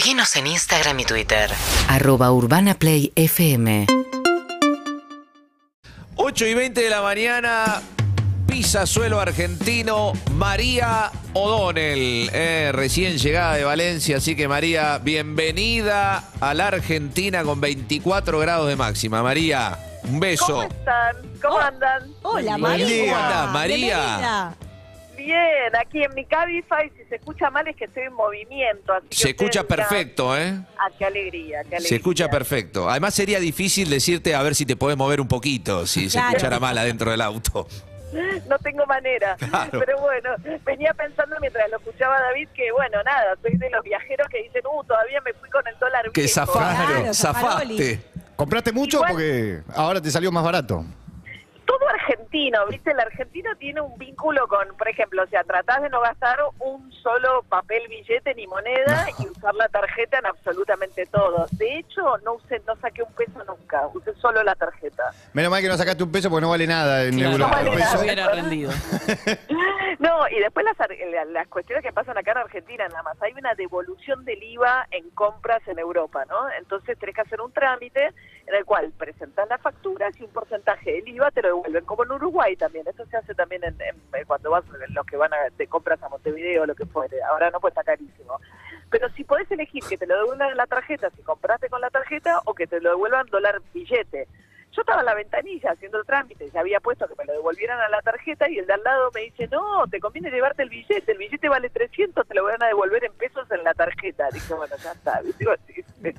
Seguinos en Instagram y Twitter. Arroba Urbana Play FM. 8 y 20 de la mañana, pisa suelo argentino, María O'Donnell, eh, recién llegada de Valencia, así que María, bienvenida a la Argentina con 24 grados de máxima. María, un beso. ¿Cómo están? ¿Cómo andan? Hola, María. ¿Cómo andás, María? Bienvenida. Bien, aquí en mi Cabify, si se escucha mal es que estoy en movimiento. Así que Se escucha dirán, perfecto, ¿eh? Ah, qué alegría, qué alegría. Se escucha perfecto. Además sería difícil decirte a ver si te podés mover un poquito, si se escuchara mal adentro del auto. No tengo manera. Claro. Pero bueno, venía pensando mientras lo escuchaba David que, bueno, nada, soy de los viajeros que dicen, uh, todavía me fui con el dólar Que viejo". zafaron, Claro, zafaste. zafaroli. ¿Compraste mucho? Igual- Porque ahora te salió más barato. Todo argentino, ¿viste? El argentino tiene un vínculo con, por ejemplo, o sea, tratás de no gastar un solo papel, billete ni moneda y usar la tarjeta en absolutamente todo. De hecho, no usé, no saqué un peso nunca, usé solo la tarjeta. Menos mal que no sacaste un peso porque no vale nada en Claro, euros. no vale por nada. peso. hubiera rendido. No, y después las, ar- la- las cuestiones que pasan acá en Argentina nada más. Hay una devolución del IVA en compras en Europa, ¿no? Entonces tenés que hacer un trámite en el cual presentás las facturas y un porcentaje del IVA te lo devuelven, como en Uruguay también. Esto se hace también en, en- cuando vas, los que van a, de compras a Montevideo lo que fuere. Ahora no, pues está carísimo. Pero si podés elegir que te lo devuelvan la tarjeta, si compraste con la tarjeta, o que te lo devuelvan dólar billete. Yo estaba en la ventanilla haciendo el trámite, ya había puesto que me lo devolvieran a la tarjeta y el de al lado me dice, no, te conviene llevarte el billete, el billete vale 300, te lo van a devolver en pesos en la tarjeta. Dije, bueno, ya está. Digo, sí, sí.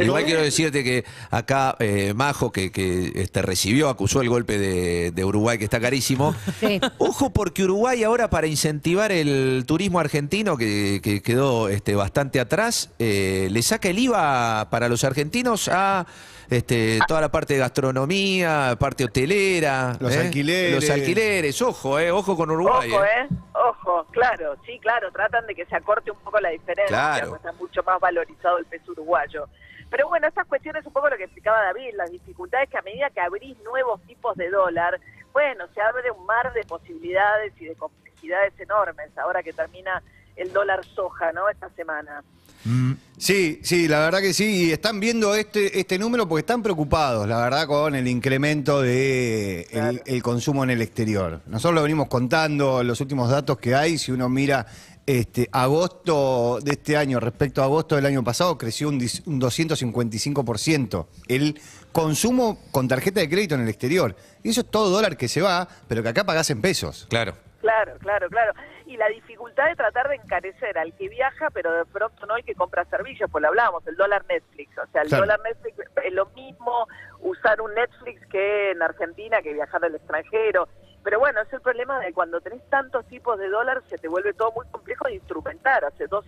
Igual quiero decirte que acá eh, Majo, que, que este, recibió, acusó el golpe de, de Uruguay, que está carísimo. Sí. Ojo, porque Uruguay ahora para incentivar el turismo argentino, que, que quedó este, bastante atrás, eh, le saca el IVA para los argentinos a este, toda la parte de gastronomía, parte hotelera. Los ¿eh? alquileres. Los alquileres, ojo, eh, ojo con Uruguay. Ojo, eh. ¿eh? Ojo, claro, sí, claro, tratan de que se acorte un poco la diferencia, Claro. pues está mucho más valorizado el peso uruguayo. Pero bueno, estas cuestiones un poco lo que explicaba David, las dificultades que a medida que abrís nuevos tipos de dólar, bueno, se abre un mar de posibilidades y de complejidades enormes ahora que termina el dólar soja, ¿no? Esta semana. Sí, sí, la verdad que sí. Y están viendo este, este número porque están preocupados, la verdad, con el incremento de el, Claro. el consumo en el exterior. Nosotros lo venimos contando, los últimos datos que hay, si uno mira este agosto de este año respecto a agosto del año pasado, creció un, un 255% el consumo con tarjeta de crédito en el exterior. Y eso es todo dólar que se va, pero que acá pagás en pesos. Claro. Claro, claro, claro. Y la dificultad de tratar de encarecer al que viaja, pero de pronto no el que compra servicios, pues lo hablábamos, el dólar Netflix. O sea, el Claro. dólar Netflix es lo mismo usar un Netflix que en Argentina, que viajar al extranjero. Pero bueno, es el problema de cuando tenés tantos tipos de dólar, se te vuelve todo muy complejo de instrumentar. Hace dos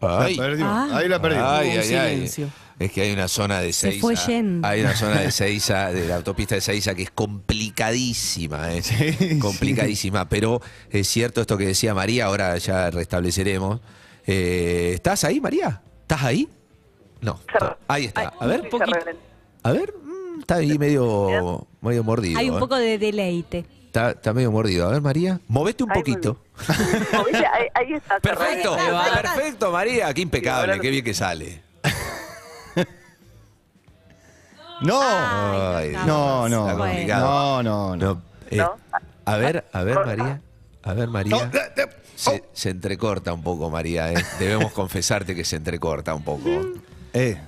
Ay. La perdió. Ah. Ahí la perdimos. Ay, ay, ay. Es que hay una zona de Se Seiza. fue yendo. Hay una zona de Seiza, de la autopista de Seiza, que es complicadísima, ¿eh? Sí, complicadísima. Pero es cierto esto que decía María, ahora ya restableceremos. Eh, ¿Estás ahí, María? ¿Estás ahí? No. Ahí está. A ver, poquito. a ver. mm, Está ahí medio, medio mordido. Hay un ¿eh? poco de deleite. Está, está medio mordido. A ver, María. Movete un poquito. ¿Lo viste? Ahí, ahí está. Perfecto, Ahí está, ahí está. perfecto, María. Qué impecable, qué bien que sale. No, Ay, no, no, Está no, complicado. no, no, no. No, eh, ¿No? A ver, a ver, María. A ver, María. Eh, eh, Se, se entrecorta un poco, María. ¿eh? Debemos confesarte que se entrecorta un poco. Eh.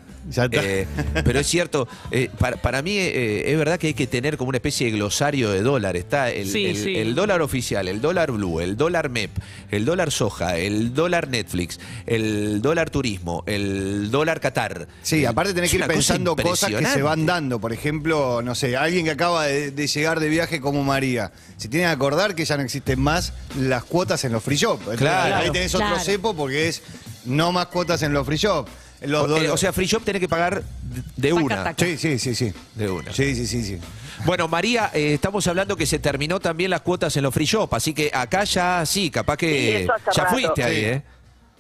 Eh, pero es cierto, eh, para, para mí eh, es verdad que hay que tener como una especie de glosario de dólar. Está el, Sí, el- sí. el dólar oficial, el dólar blue, el dólar MEP, el dólar soja, el dólar Netflix, el dólar turismo, el dólar Qatar. Sí, Eh, aparte tenés es que ir cosa pensando cosas que se van dando. Por ejemplo, no sé, alguien que acaba de, de llegar de viaje como María. Se tiene que acordar que ya no existen más las cuotas en los free shop. Claro. Ahí tenés otro cepo porque es no más cuotas en los free shop. Los O, eh, o sea, free shop tenés que pagar de- de Taca, una. taca. sí, sí, sí, sí. De una. Sí, sí, sí, sí. Bueno, María, eh, estamos hablando que se terminó también las cuotas en los free shop, así que acá ya sí, capaz Sí, que eso hace ya rato. fuiste ahí, Sí. ¿eh?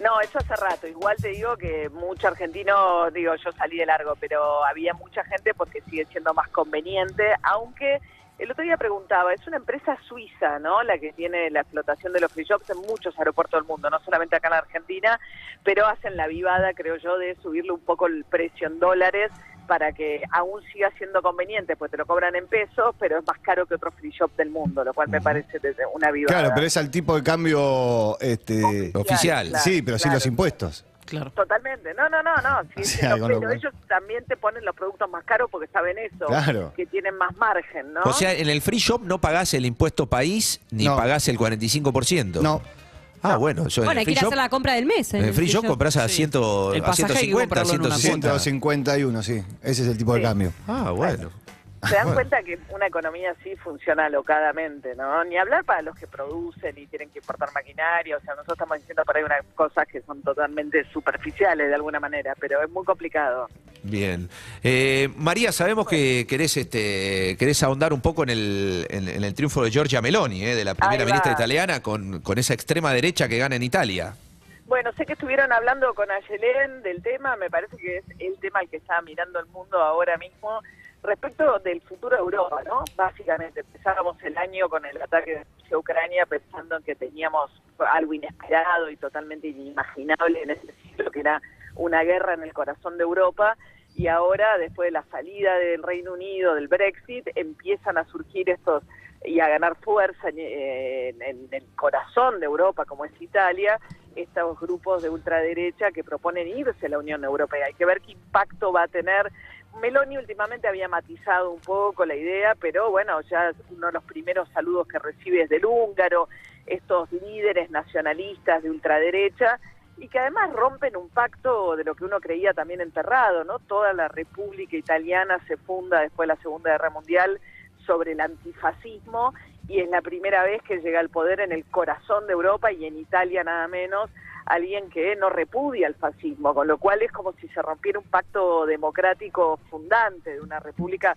No, eso hace rato. Igual te digo que mucho argentino, digo, yo salí de largo, pero había mucha gente porque sigue siendo más conveniente, aunque El otro día preguntaba, es una empresa suiza, ¿no? La que tiene la explotación de los free shops en muchos aeropuertos del mundo, no solamente acá en la Argentina, pero hacen la vivada, creo yo, de subirle un poco el precio en dólares para que aún siga siendo conveniente, pues te lo cobran en pesos, pero es más caro que otro free shop del mundo, lo cual me parece una vivada. Claro, pero es al tipo de cambio este, Oficial. claro, sí, pero sin claro. los impuestos. Claro. Totalmente, no, no, no, no, sí, O sea, no, pero ellos también te ponen los productos más caros porque saben eso, Claro. que tienen más margen, ¿no? O sea, en el free shop no pagás el impuesto país ni No. pagás el 45%. No, Ah, bueno, yo en Bueno, el hay que ir a shop, hacer la compra del mes. en el free shop compras a, Sí. 100, El a pasaje hay que 150, comprarlo en una 160. 151, sí. Ese es el tipo de cambio. Ah, bueno. Se dan cuenta que una economía así funciona alocadamente, ¿no? Ni hablar para los que producen y tienen que importar maquinaria, o sea, nosotros estamos diciendo por ahí unas cosas que son totalmente superficiales de alguna manera, pero es muy complicado. Bien. Eh, María, sabemos que querés, este, querés ahondar un poco en el, en, en el triunfo de Giorgia Meloni, eh, de la primera ministra italiana, con, con esa extrema derecha que gana en Italia. Bueno, sé que estuvieron hablando con Ayelén del tema, me parece que es el tema al que está mirando el mundo ahora mismo respecto del futuro de Europa, ¿no? Básicamente, empezábamos el año con el ataque de Rusia a Ucrania pensando en que teníamos algo inesperado y totalmente inimaginable en ese siglo, que era una guerra en el corazón de Europa, y ahora, después de la salida del Reino Unido, del Brexit, empiezan a surgir estos y a ganar fuerza eh, en, en el corazón de Europa, como es Italia, estos grupos de ultraderecha que proponen irse a la Unión Europea. Hay que ver qué impacto va a tener. Meloni últimamente había matizado un poco la idea, pero bueno, ya uno de los primeros saludos que recibe es del húngaro, estos líderes nacionalistas de ultraderecha, y que además rompen un pacto de lo que uno creía también enterrado, ¿no? Toda la República Italiana se funda después de la Segunda Guerra Mundial sobre el antifascismo y es la primera vez que llega al poder en el corazón de Europa y en Italia nada menos alguien que no repudia el fascismo, con lo cual es como si se rompiera un pacto democrático fundante de una república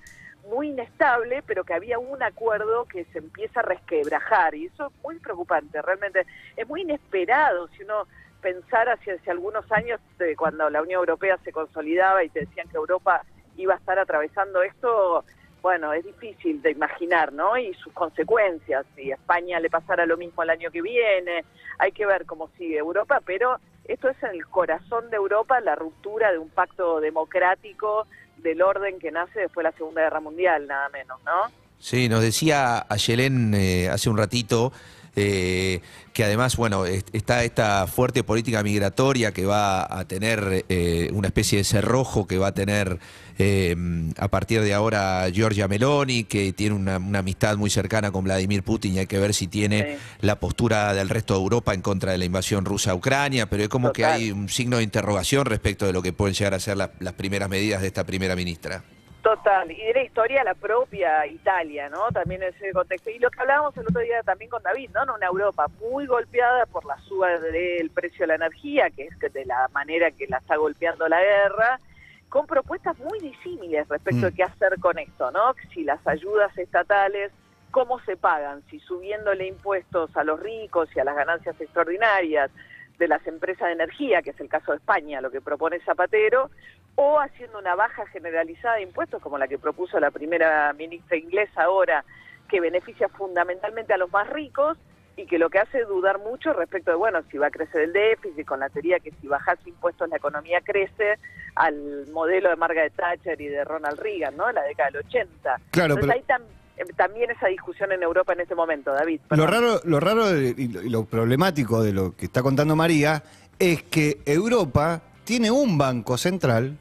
muy inestable, pero que había un acuerdo que se empieza a resquebrajar. Y eso es muy preocupante, realmente es muy inesperado si uno pensara hacia hace algunos años eh, cuando la Unión Europea se consolidaba y te decían que Europa iba a estar atravesando esto, bueno, es difícil de imaginar, ¿no? Y sus consecuencias, si a España le pasara lo mismo el año que viene, hay que ver cómo sigue Europa, pero esto es en el corazón de Europa, la ruptura de un pacto democrático del orden que nace después de la Segunda Guerra Mundial, nada menos, ¿no? Sí, nos decía Ayelén eh, hace un ratito eh, que además, bueno, est- está esta fuerte política migratoria que va a tener eh, una especie de cerrojo que va a tener eh, a partir de ahora Giorgia Meloni, que tiene una, una amistad muy cercana con Vladimir Putin y hay que ver si tiene Sí. la postura del resto de Europa en contra de la invasión rusa a Ucrania, pero es como que hay un signo de interrogación respecto de lo que pueden llegar a ser la- las primeras medidas de esta primera ministra. Total, y de la historia la propia Italia, ¿no? También en ese contexto. Y lo que hablábamos el otro día también con David, ¿no? Una Europa muy golpeada por la suba del precio de la energía, que es de la manera que la está golpeando la guerra, con propuestas muy disímiles respecto de Mm. qué hacer con esto, ¿no? Si las ayudas estatales, ¿cómo se pagan? Si subiéndole impuestos a los ricos y a las ganancias extraordinarias de las empresas de energía, que es el caso de España, lo que propone Zapatero, o haciendo una baja generalizada de impuestos como la que propuso la primera ministra inglesa ahora, que beneficia fundamentalmente a los más ricos y que lo que hace dudar mucho respecto de, bueno, si va a crecer el déficit, con la teoría que si bajas impuestos la economía crece, al modelo de Margaret Thatcher y de Ronald Reagan, ¿no? En la década del 80. Claro, Entonces pero- tam- eh, también esa discusión en Europa en este momento, David. Lo raro, lo raro y lo problemático de lo que está contando María es que Europa tiene un banco central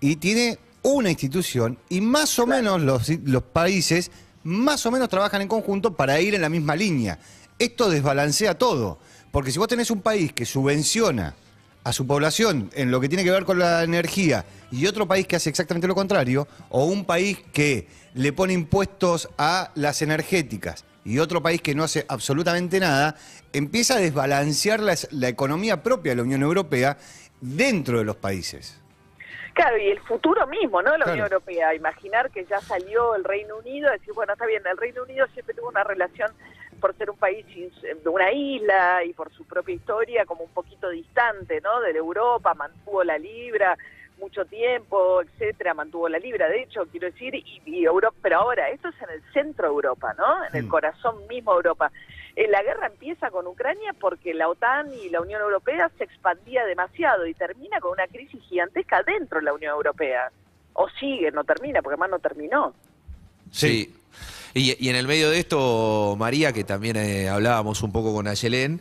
y tiene una institución y más o menos los, los países más o menos trabajan en conjunto para ir en la misma línea. Esto desbalancea todo, porque si vos tenés un país que subvenciona a su población en lo que tiene que ver con la energía y otro país que hace exactamente lo contrario, o un país que le pone impuestos a las energéticas y otro país que no hace absolutamente nada, empieza a desbalancear la, la economía propia de la Unión Europea dentro de los países. Claro, y el futuro mismo, ¿no? La Claro. Unión Europea. Imaginar que ya salió el Reino Unido, decir, bueno, está bien, el Reino Unido siempre tuvo una relación por ser un país de una isla y por su propia historia como un poquito distante, ¿no? De la Europa, mantuvo la libra, mucho tiempo, etcétera, mantuvo la libra, de hecho, quiero decir, y, y Europa, pero ahora, esto es en el centro de Europa, ¿no? En el Mm. corazón mismo de Europa. Eh, la guerra empieza con Ucrania porque la OTAN y la Unión Europea se expandía demasiado y termina con una crisis gigantesca dentro de la Unión Europea. O sigue, no termina, porque además no terminó. Sí. Y, y en el medio de esto, María, que también eh, hablábamos un poco con Ayelén,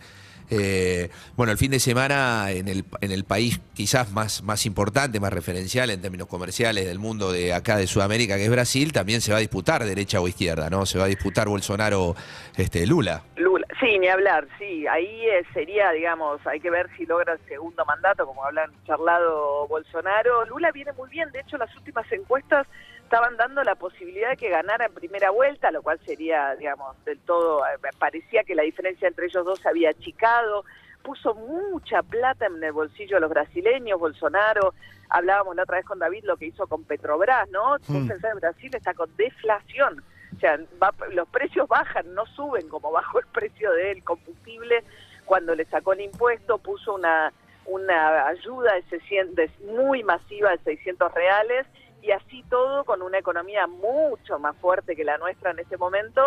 eh, bueno, el fin de semana en el, en el país quizás más, más importante, más referencial en términos comerciales del mundo de acá de Sudamérica, que es Brasil, también se va a disputar derecha o izquierda, ¿no? Se va a disputar Bolsonaro este, Lula. Lula, sí, ni hablar, sí, ahí eh, sería, digamos, hay que ver si logra el segundo mandato, como hablan charlado Bolsonaro. Lula viene muy bien, de hecho las últimas encuestas estaban dando la posibilidad de que ganara en primera vuelta, lo cual sería, digamos, del todo, eh, parecía que la diferencia entre ellos dos se había achicado, puso mucha plata en el bolsillo de los brasileños, Bolsonaro, hablábamos la otra vez con David lo que hizo con Petrobras, ¿no? Mm. pensás, Brasil está con deflación, o sea, va- los precios bajan, no suben como bajó el precio del combustible cuando le sacó el impuesto, puso una, una ayuda de 600, de- muy masiva de 600 reales y así todo con una economía mucho más fuerte que la nuestra en este momento.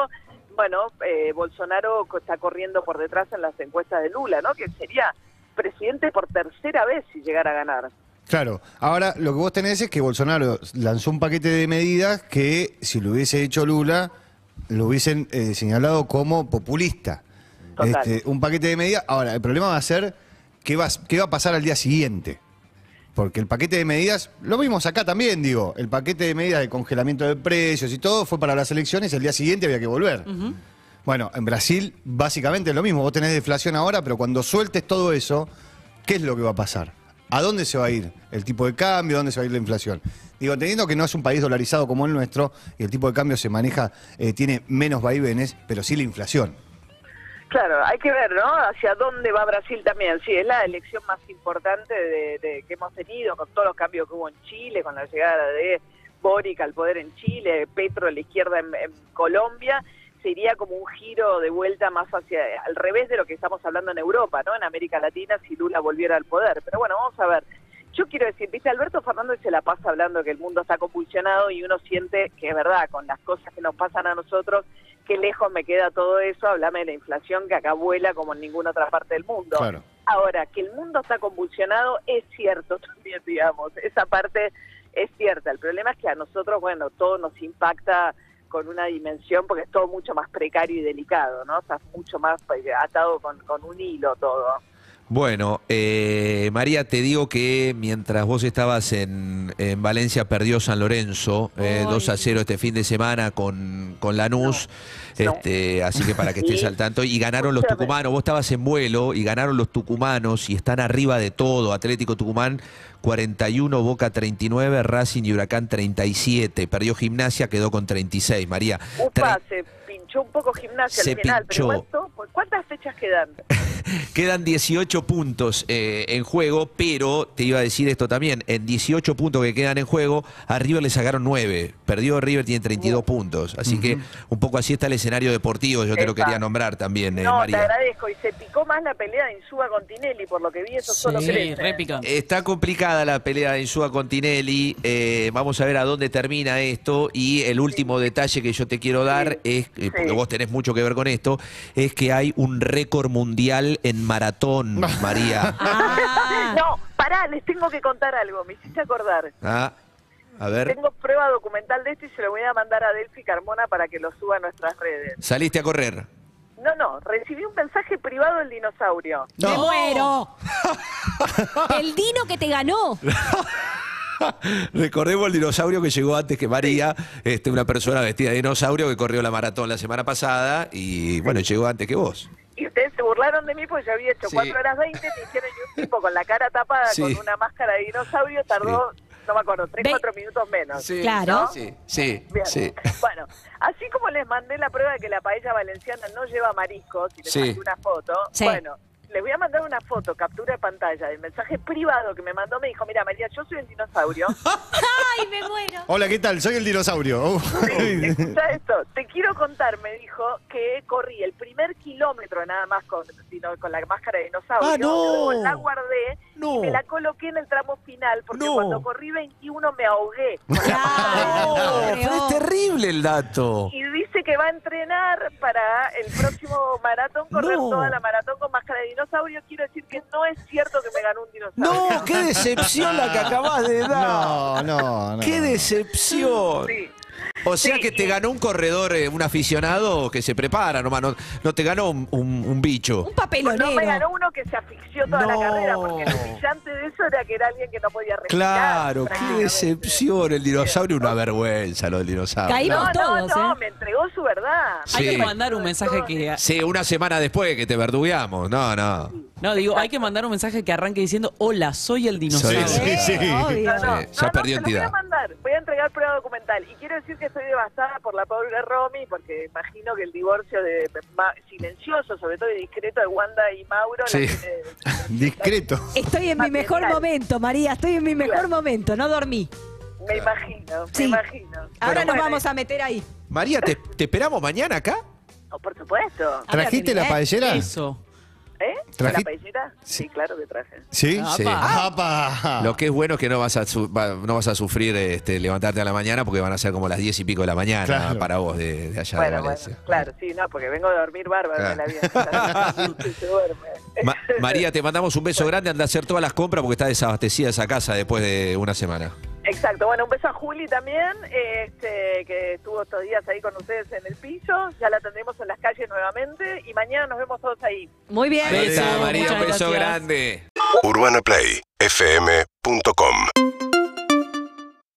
Bueno, eh, Bolsonaro está corriendo por detrás en las encuestas de Lula, ¿no? Que sería presidente por tercera vez si llegara a ganar. Claro, ahora lo que vos tenés es que Bolsonaro lanzó un paquete de medidas que si lo hubiese hecho Lula, lo hubiesen eh, señalado como populista. Total. Este, un paquete de medidas. Ahora, el problema va a ser qué va, qué va a pasar al día siguiente. Porque el paquete de medidas, lo vimos acá también, digo, el paquete de medidas de congelamiento de precios y todo fue para las elecciones, el día siguiente había que volver. Bueno, en Brasil básicamente es lo mismo, vos tenés deflación ahora, pero cuando sueltes todo eso, ¿qué es lo que va a pasar? ¿A dónde se va a ir el tipo de cambio? ¿A dónde se va a ir la inflación? Digo, entendiendo que no es un país dolarizado como el nuestro y el tipo de cambio se maneja, eh, tiene menos vaivenes, pero sí la inflación. Claro, hay que ver, ¿no? Hacia dónde va Brasil también. Sí, es la elección más importante de, de- que hemos tenido con todos los cambios que hubo en Chile, con la llegada de Boric al poder en Chile, Petro a la izquierda en, en Colombia. Sería como un giro de vuelta más hacia al revés de lo que estamos hablando en Europa, ¿no? En América Latina, si Lula volviera al poder. Pero bueno, vamos a ver. Yo quiero decir, viste, Alberto Fernández se la pasa hablando que el mundo está convulsionado y uno siente que es verdad, con las cosas que nos pasan a nosotros, qué lejos me queda todo eso, háblame de la inflación que acá vuela como en ninguna otra parte del mundo. Claro. Ahora, que el mundo está convulsionado es cierto también, digamos, esa parte es cierta. El problema es que a nosotros, bueno, todo nos impacta con una dimensión porque es todo mucho más precario y delicado, ¿no? O sea, mucho más pues, atado con, con un hilo todo. Bueno, eh, María, te digo que mientras vos estabas en, en Valencia, perdió San Lorenzo eh, 2 a 0 este fin de semana con, con Lanús. No. Este, así que para que estés al tanto. Y ganaron los tucumanos. Vos estabas en vuelo y ganaron los tucumanos y están arriba de todo. Atlético Tucumán 41, Boca 39, Racing y Huracán 37. Perdió Gimnasia, quedó con 36. María. Upa, tre- se pinchó un poco gimnasia Se al final, pinchó. pero ¿cuánto? ¿cuántas fechas quedan? Quedan 18 puntos eh, en juego, pero te iba a decir esto también, en 18 puntos que quedan en juego, a River le sacaron 9, perdió River, tiene 32 puntos, así que un poco así está el escenario deportivo, yo te lo quería nombrar también, eh, no, te María. agradezco. Y se picó más la pelea de Insúa con Tinelli, por lo que vi, eso solo Sí, crece. picante. Está complicada la pelea de Insúa con Tinelli. eh, vamos a ver a dónde termina esto. Y el último detalle que yo te quiero dar es, eh, porque Sí. vos tenés mucho que ver con esto, es que hay un récord mundial en maratón, María. Ah, No, pará, les tengo que contar algo, me hiciste acordar. Ah, A ver, Tengo prueba documental de esto y se lo voy a mandar a Delphi Carmona para que lo suba a nuestras redes. saliste a correr. No, no, recibí un mensaje privado del dinosaurio. ¡Me muero! El Dino que te ganó. Recordemos el dinosaurio que llegó antes que María, este, una persona vestida de dinosaurio que corrió la maratón la semana pasada y bueno, llegó antes que vos. Y ustedes se burlaron de mí porque yo había hecho Sí. 4 horas 20, me hicieron y un tipo con la cara tapada Sí. con una máscara de dinosaurio tardó, no me acuerdo, 3, Ve- 4 minutos menos. Claro. Sí, sí, Bien. sí. Bueno, así como les mandé la prueba de que la paella valenciana no lleva mariscos y les Sí. mandé una foto, Sí. bueno, les voy a mandar una foto, captura de pantalla, del mensaje privado que me mandó. Me dijo, mira, María, yo soy el dinosaurio. ¡Ay, me muero! Hola, ¿qué tal? Soy el dinosaurio. Sí, escucha esto. Te quiero contar, me dijo, que corrí el primer kilómetro nada más con, dino- con la máscara de dinosaurio. Ah, no. La guardé No. y me la coloqué en el tramo final porque No. cuando corrí 21 me ahogué. Claro, No, pero es terrible el dato. Y dice que va a entrenar para el próximo maratón, correr No. toda la maratón con máscara de dinosaurio. Quiero decir que no es cierto que me ganó un dinosaurio. No, qué decepción la que acabas de dar. No, no, no. Qué decepción. Sí. O sea Sí, que te ganó un corredor, eh, un aficionado que se prepara nomás, no, no te ganó un, un- un bicho. Un papelonero. No me ganó uno que se asfixió toda la carrera, porque lo brillante de eso era que era alguien que no podía respirar. Claro, qué decepción. El dinosaurio, una vergüenza lo del dinosaurio. Caímos No, no, todos, no, ¿eh? me entregó su verdad. Sí. Hay que mandar un mensaje que. Sí, una semana después que te verdugueamos. No, no. No, digo, hay que mandar un mensaje que arranque diciendo: Hola, soy el dinosaurio. Sí, sí. Obvio. No, no, Sí, ya no, perdió no, se lo entidad. Voy a mandar, voy a entregar prueba documental. Y quiero decir que estoy devastada por la pobre Romy, porque imagino que el divorcio de ma- silencioso, sobre todo y discreto, de Wanda y Mauro, la Sí. tiene- Discreto. Estoy en mi mejor momento, María. Estoy en mi mejor Claro. momento. No dormí. me imagino, Sí. me imagino. Ahora nos vamos a meter ahí. María, ¿te, te esperamos mañana acá? oh, por supuesto. ¿Trajiste la ¿eh? paellera? Eso. ¿Eh? ¿Trají- ¿La paellera? Sí, claro que traje. ¿Sí? Ah, Sí. pa. ¡Apa! Lo que es bueno es que no vas a, su- va- no vas a sufrir este, levantarte a la mañana porque van a ser como las diez y pico de la mañana Claro. para vos de, de allá de Bueno, bueno, Valencia. claro, sí, no, porque vengo a dormir bárbaro Claro. en la vida. Y se duerme. Ma- María, te mandamos un beso grande, anda a hacer todas las compras porque está desabastecida esa casa después de una semana. Exacto, bueno, un beso a Juli también, este, que estuvo estos días ahí con ustedes en el piso, ya la tendremos en las calles nuevamente y mañana nos vemos todos ahí. Muy bien. Beso. Ahí está, María, un beso gracias. grande. UrbanaPlayFM.com